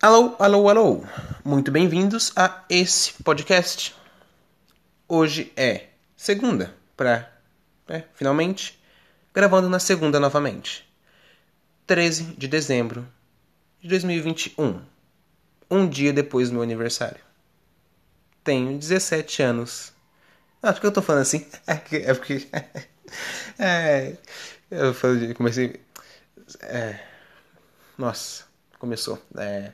Alô, alô, alô! Muito bem-vindos a esse podcast. Hoje é segunda, pra. É, finalmente, gravando na segunda novamente. 13 de dezembro de 2021. Um dia depois do meu aniversário. Tenho 17 anos. Ah, por que eu tô falando assim? É porque. É. Eu comecei. É. Nossa, começou. É.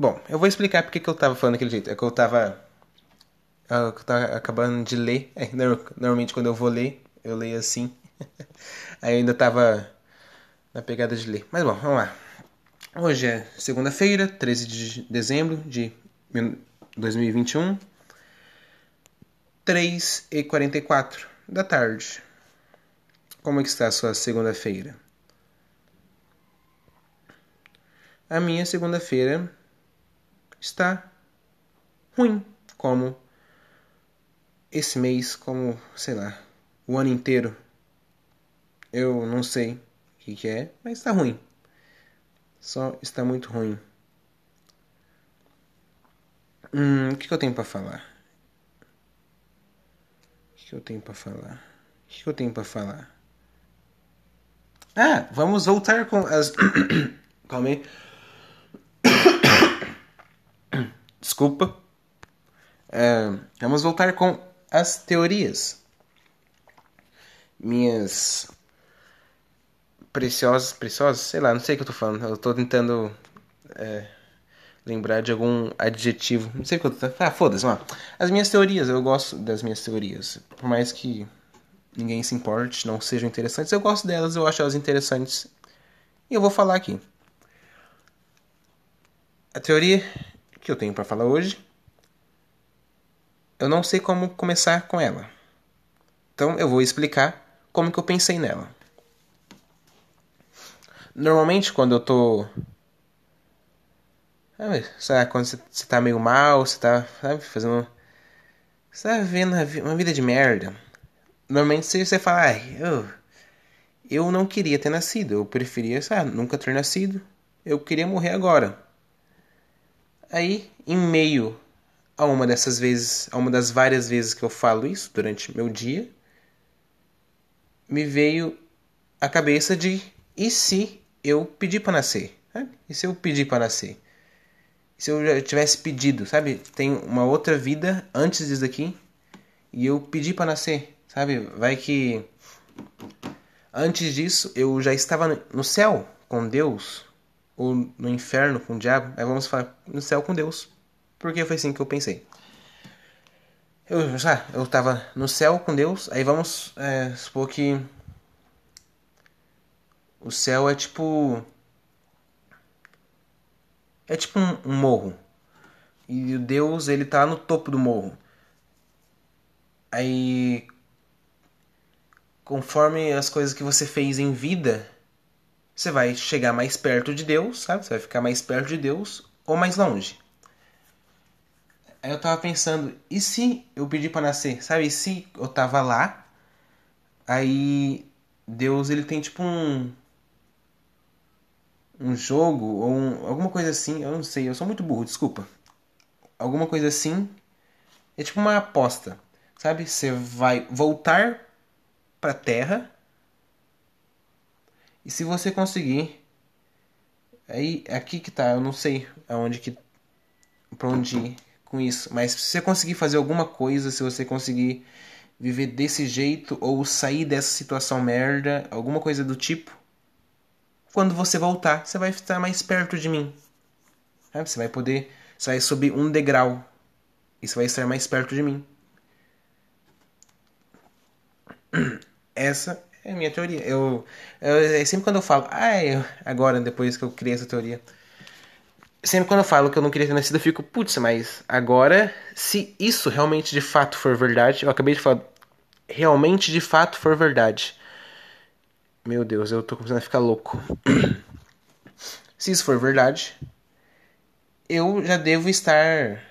Bom, eu vou explicar porque que eu tava falando daquele jeito. É que eu tava. Eu tava acabando de ler. É, normalmente quando eu vou ler, eu leio assim. Aí ainda tava na pegada de ler. Mas bom, vamos lá. Hoje é segunda-feira, 13 de dezembro de 2021. 3 e 44 da tarde. Como é que está a sua segunda-feira? A minha segunda-feira está ruim, como esse mês, como, sei lá, o ano inteiro. Eu não sei o que, é, mas está ruim. Só está muito ruim. Hum, o que, eu tenho para falar? O que, que eu tenho para falar? O que, que eu tenho para falar? Ah, vamos voltar com as. Calma aí. Desculpa. É, vamos voltar com as teorias. Minhas preciosas, preciosas, sei lá, não sei o que eu tô falando. Eu tô tentando é, lembrar de algum adjetivo. Não sei o que eu tô. Ah, foda-se, mano. As minhas teorias, eu gosto das minhas teorias. Por mais que ninguém se importe, não sejam interessantes, eu gosto delas, eu acho elas interessantes. E eu vou falar aqui. A teoria que eu tenho para falar hoje. Eu não sei como começar com ela. Então eu vou explicar como que eu pensei nela. Normalmente quando eu tô sabe, quando você, tá meio mal, você tá, sabe, fazendo você tá vivendo uma vida de merda. Normalmente você, fala, ai, eu, eu não queria ter nascido, eu preferia, sabe, nunca ter nascido. Eu queria morrer agora. Aí, em meio a uma dessas vezes, a uma das várias vezes que eu falo isso durante meu dia, me veio a cabeça de e se eu pedir para nascer? E se eu pedir para nascer? E se eu já tivesse pedido, sabe? Tem uma outra vida antes disso daqui e eu pedi para nascer, sabe? Vai que antes disso eu já estava no céu com Deus ou no inferno com o diabo, aí vamos falar no céu com Deus. Porque foi assim que eu pensei. Eu, já, eu tava no céu com Deus, aí vamos é, supor que o céu é tipo. É tipo um, um morro. E o Deus, ele tá no topo do morro. Aí. Conforme as coisas que você fez em vida, você vai chegar mais perto de Deus, sabe? Você vai ficar mais perto de Deus ou mais longe. Aí eu tava pensando, e se eu pedir para nascer, sabe? E se eu tava lá, aí Deus ele tem tipo um um jogo ou um, alguma coisa assim, eu não sei, eu sou muito burro, desculpa. Alguma coisa assim, é tipo uma aposta, sabe? Você vai voltar para Terra e se você conseguir, aí aqui que tá, eu não sei aonde que para onde ir com isso, mas se você conseguir fazer alguma coisa, se você conseguir viver desse jeito ou sair dessa situação merda, alguma coisa do tipo, quando você voltar, você vai estar mais perto de mim. Você vai poder, você vai subir um degrau e você vai estar mais perto de mim. Essa é a minha teoria. Eu, eu, é sempre quando eu falo, ah, eu, agora, depois que eu criei essa teoria, sempre quando eu falo que eu não queria ter nascido, eu fico, putz, mas agora, se isso realmente de fato for verdade, eu acabei de falar, realmente de fato for verdade. Meu Deus, eu tô começando a ficar louco. se isso for verdade, eu já devo estar.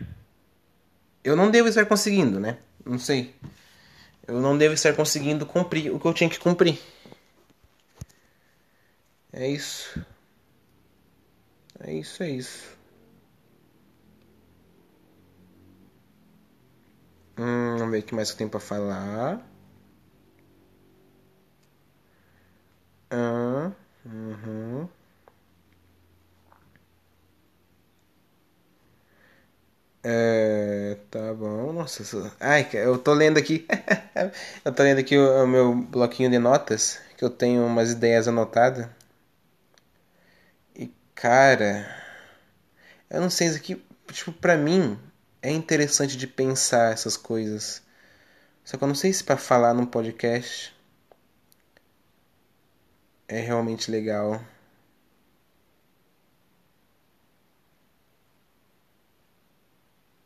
Eu não devo estar conseguindo, né? Não sei. Eu não devo estar conseguindo cumprir o que eu tinha que cumprir. É isso. É isso, é isso. Hum, vamos ver o que mais eu tenho pra falar. Ah, uhum. É, tá bom. Nossa, ai, eu tô lendo aqui. eu tô lendo aqui o, o, meu bloquinho de notas, que eu tenho umas ideias anotadas. E cara, eu não sei isso aqui, tipo, pra mim é interessante de pensar essas coisas. Só que eu não sei se para falar num podcast é realmente legal.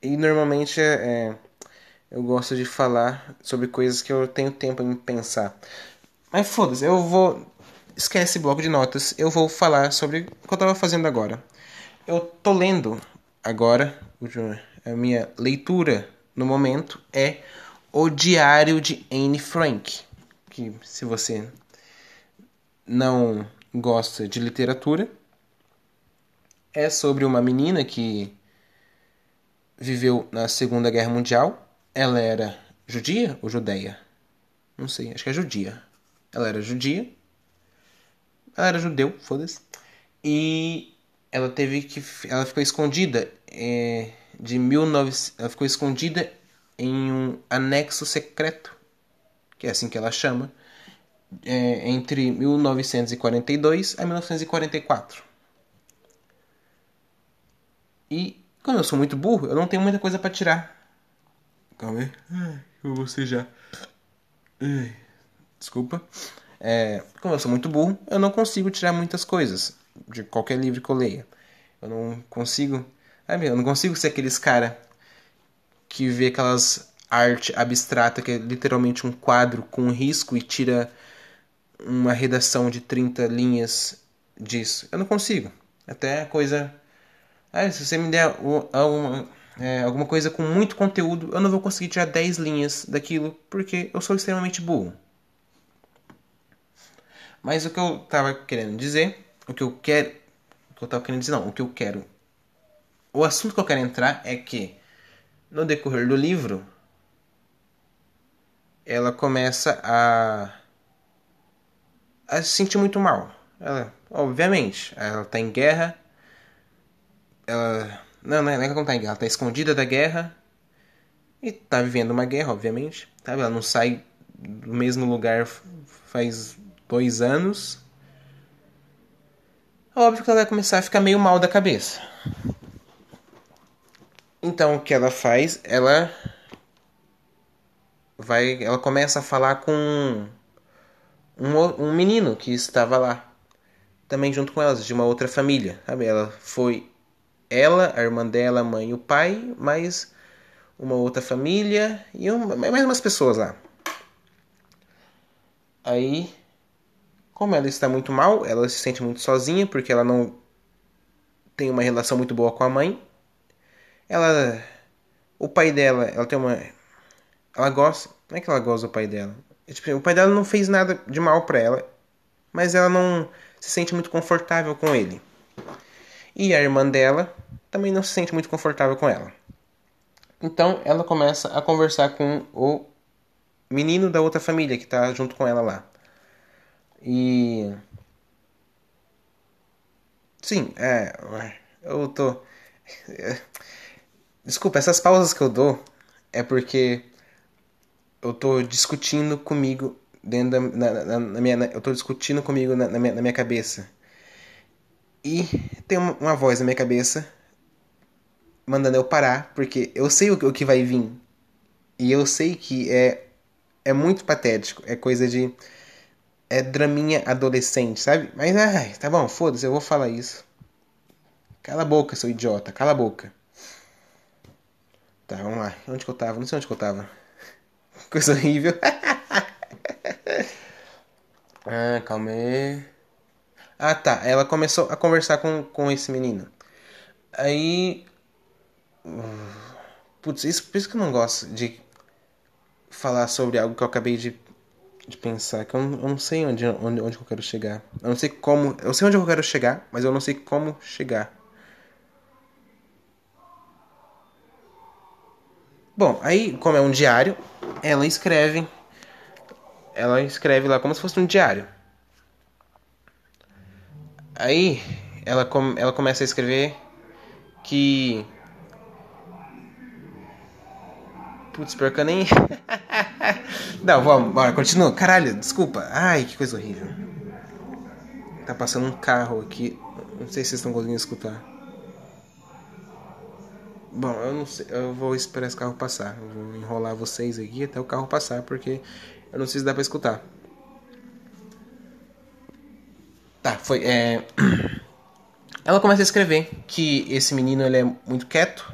E normalmente é, é, eu gosto de falar sobre coisas que eu tenho tempo em pensar. Mas foda-se, eu vou. Esquece bloco de notas. Eu vou falar sobre o que eu tava fazendo agora. Eu tô lendo agora. A minha leitura no momento é O Diário de Anne Frank. Que se você não gosta de literatura, é sobre uma menina que viveu na Segunda Guerra Mundial. Ela era judia ou judeia? Não sei, acho que é judia. Ela era judia. Ela era judeu, foda-se. E ela teve que. Ela ficou escondida é, de 19. Ela ficou escondida em um anexo secreto, que é assim que ela chama, é, entre 1942 a 1944. E como eu sou muito burro, eu não tenho muita coisa para tirar. Calma aí. eu vou já. Desculpa. É, como eu sou muito burro, eu não consigo tirar muitas coisas de qualquer livro que eu leia. Eu não consigo. Eu não consigo ser aqueles cara que vê aquelas arte abstrata que é literalmente um quadro com risco e tira uma redação de 30 linhas disso. Eu não consigo. Até coisa. Ah, se você me der alguma, é, alguma coisa com muito conteúdo, eu não vou conseguir tirar 10 linhas daquilo porque eu sou extremamente burro. Mas o que eu tava querendo dizer, o que eu quero. O que eu querendo dizer, não, o que eu quero. O assunto que eu quero entrar é que no decorrer do livro ela começa a a se sentir muito mal. Ela, obviamente, ela tá em guerra. Ela. Não, não é que ela não tá em guerra, ela tá escondida da guerra. E tá vivendo uma guerra, obviamente. Sabe? Ela não sai do mesmo lugar faz dois anos. Óbvio que ela vai começar a ficar meio mal da cabeça. Então o que ela faz? Ela vai, ela começa a falar com um, um menino que estava lá, também junto com elas, de uma outra família. Sabe? Ela foi ela, a irmã dela, a mãe e o pai, mais uma outra família e uma, mais umas pessoas lá. Aí, como ela está muito mal, ela se sente muito sozinha porque ela não tem uma relação muito boa com a mãe. Ela, o pai dela, ela tem uma, ela gosta, não é que ela gosta do pai dela, Tipo, o pai dela não fez nada de mal para ela, mas ela não se sente muito confortável com ele. E a irmã dela também não se sente muito confortável com ela. Então ela começa a conversar com o menino da outra família que tá junto com ela lá. E. Sim, é. Eu tô. Desculpa, essas pausas que eu dou é porque eu tô discutindo comigo dentro da na, na, na minha, na, eu tô discutindo comigo na, minha, na minha cabeça. E tem uma, uma, voz na minha cabeça mandando eu parar, porque eu sei o, que vai vir. E eu sei que é é muito patético, é coisa de é draminha adolescente, sabe? Mas ai, tá bom, foda-se, eu vou falar isso. Cala a boca, seu idiota, cala a boca. Tá, vamos lá. Onde que eu tava? Não sei onde que eu tava. Coisa horrível. ah, calma aí. Ah, tá. Ela começou a conversar com, com esse menino. Aí. Putz, isso, por isso que eu não gosto de falar sobre algo que eu acabei de, de pensar, que eu não, eu não sei onde, onde, onde eu quero chegar. Eu não sei como. Eu sei onde eu quero chegar, mas eu não sei como chegar. Bom, aí, como é um diário, ela escreve. Ela escreve lá como se fosse um diário. Aí, ela, com, ela começa a escrever que Putz, pior que eu nem. Não, vamos, bora, continua. Caralho, desculpa. Ai, que coisa horrível. Tá passando um carro aqui. Não sei se vocês estão conseguindo escutar. Bom, eu não sei. Eu vou esperar esse carro passar. Eu vou enrolar vocês aqui até o carro passar, porque eu não sei se dá pra escutar. Tá, foi. É... Ela começa a escrever que esse menino ele é muito quieto,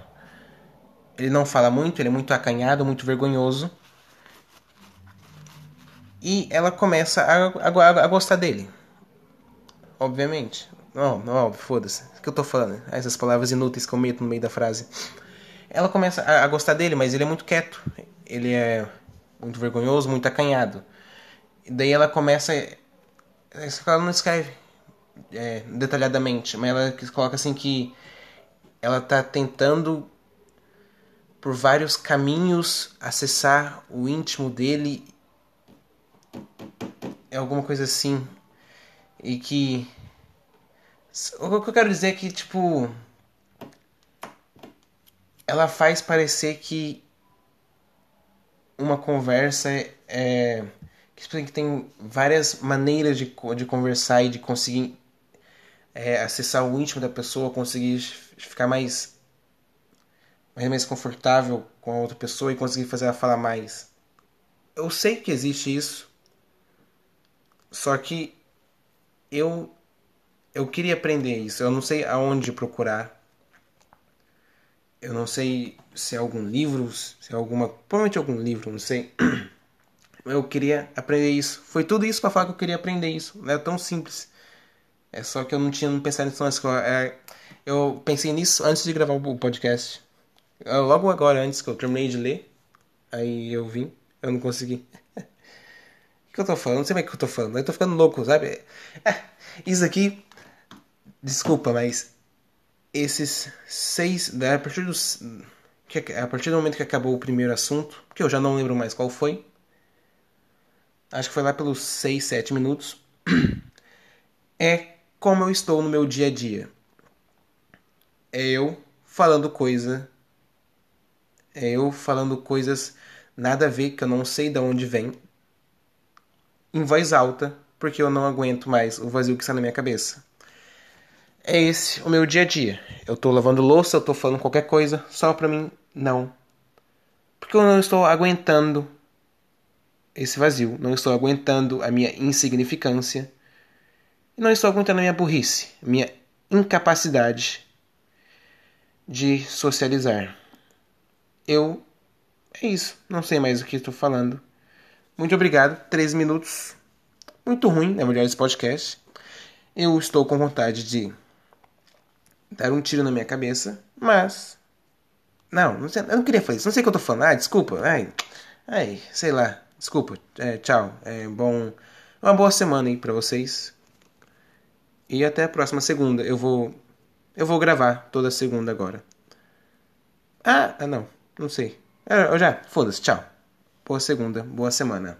ele não fala muito, ele é muito acanhado, muito vergonhoso. E ela começa a, a, a gostar dele. Obviamente. Não, não, foda-se. O que eu tô falando? Essas palavras inúteis que eu meto no meio da frase. Ela começa a, a gostar dele, mas ele é muito quieto. Ele é muito vergonhoso, muito acanhado. E daí ela começa. Ela não escreve é, detalhadamente, mas ela coloca assim que ela tá tentando por vários caminhos acessar o íntimo dele. É alguma coisa assim. E que o que eu quero dizer é que, tipo. Ela faz parecer que uma conversa é. Que tem várias maneiras de, de conversar e de conseguir é, acessar o íntimo da pessoa, conseguir ficar mais, mais confortável com a outra pessoa e conseguir fazer ela falar mais. Eu sei que existe isso, só que eu eu queria aprender isso. Eu não sei aonde procurar. Eu não sei se é algum livro, se é alguma. Provavelmente algum livro, não sei. Eu queria aprender isso. Foi tudo isso para falar que eu queria aprender isso. Não é tão simples. É só que eu não tinha pensado nisso antes. É, eu pensei nisso antes de gravar o podcast. Eu, logo agora, antes que eu terminei de ler. Aí eu vim. Eu não consegui. o que eu tô falando? Não sei mais o que eu tô falando. Eu tô ficando louco, sabe? Isso aqui Desculpa, mas esses seis. Né, a partir, dos, a partir do momento que acabou o primeiro assunto, que eu já não lembro mais qual foi. Acho que foi lá pelos 6, 7 minutos. É como eu estou no meu dia a dia. É eu falando coisa. É eu falando coisas nada a ver, que eu não sei de onde vem. Em voz alta, porque eu não aguento mais o vazio que está na minha cabeça é esse o meu dia a dia. Eu tô lavando louça, eu tô falando qualquer coisa, só pra mim, não. Porque eu não estou aguentando esse vazio, não estou aguentando a minha insignificância, e não estou aguentando a minha burrice, minha incapacidade de socializar. Eu. É isso, não sei mais o que estou falando. Muito obrigado, 13 minutos. Muito ruim, na verdade, esse podcast. Eu estou com vontade de dar um tiro na minha cabeça, mas. Não, não sei, eu não queria fazer isso. Não sei o que eu tô falando. Ah, desculpa. Ai, ai sei lá. Desculpa. É, tchau. É bom. Uma boa semana aí pra vocês. E até a próxima segunda. Eu vou. Eu vou gravar toda segunda agora. Ah, ah não. Não sei. É, eu já. Foda-se. Tchau. Boa segunda. Boa semana.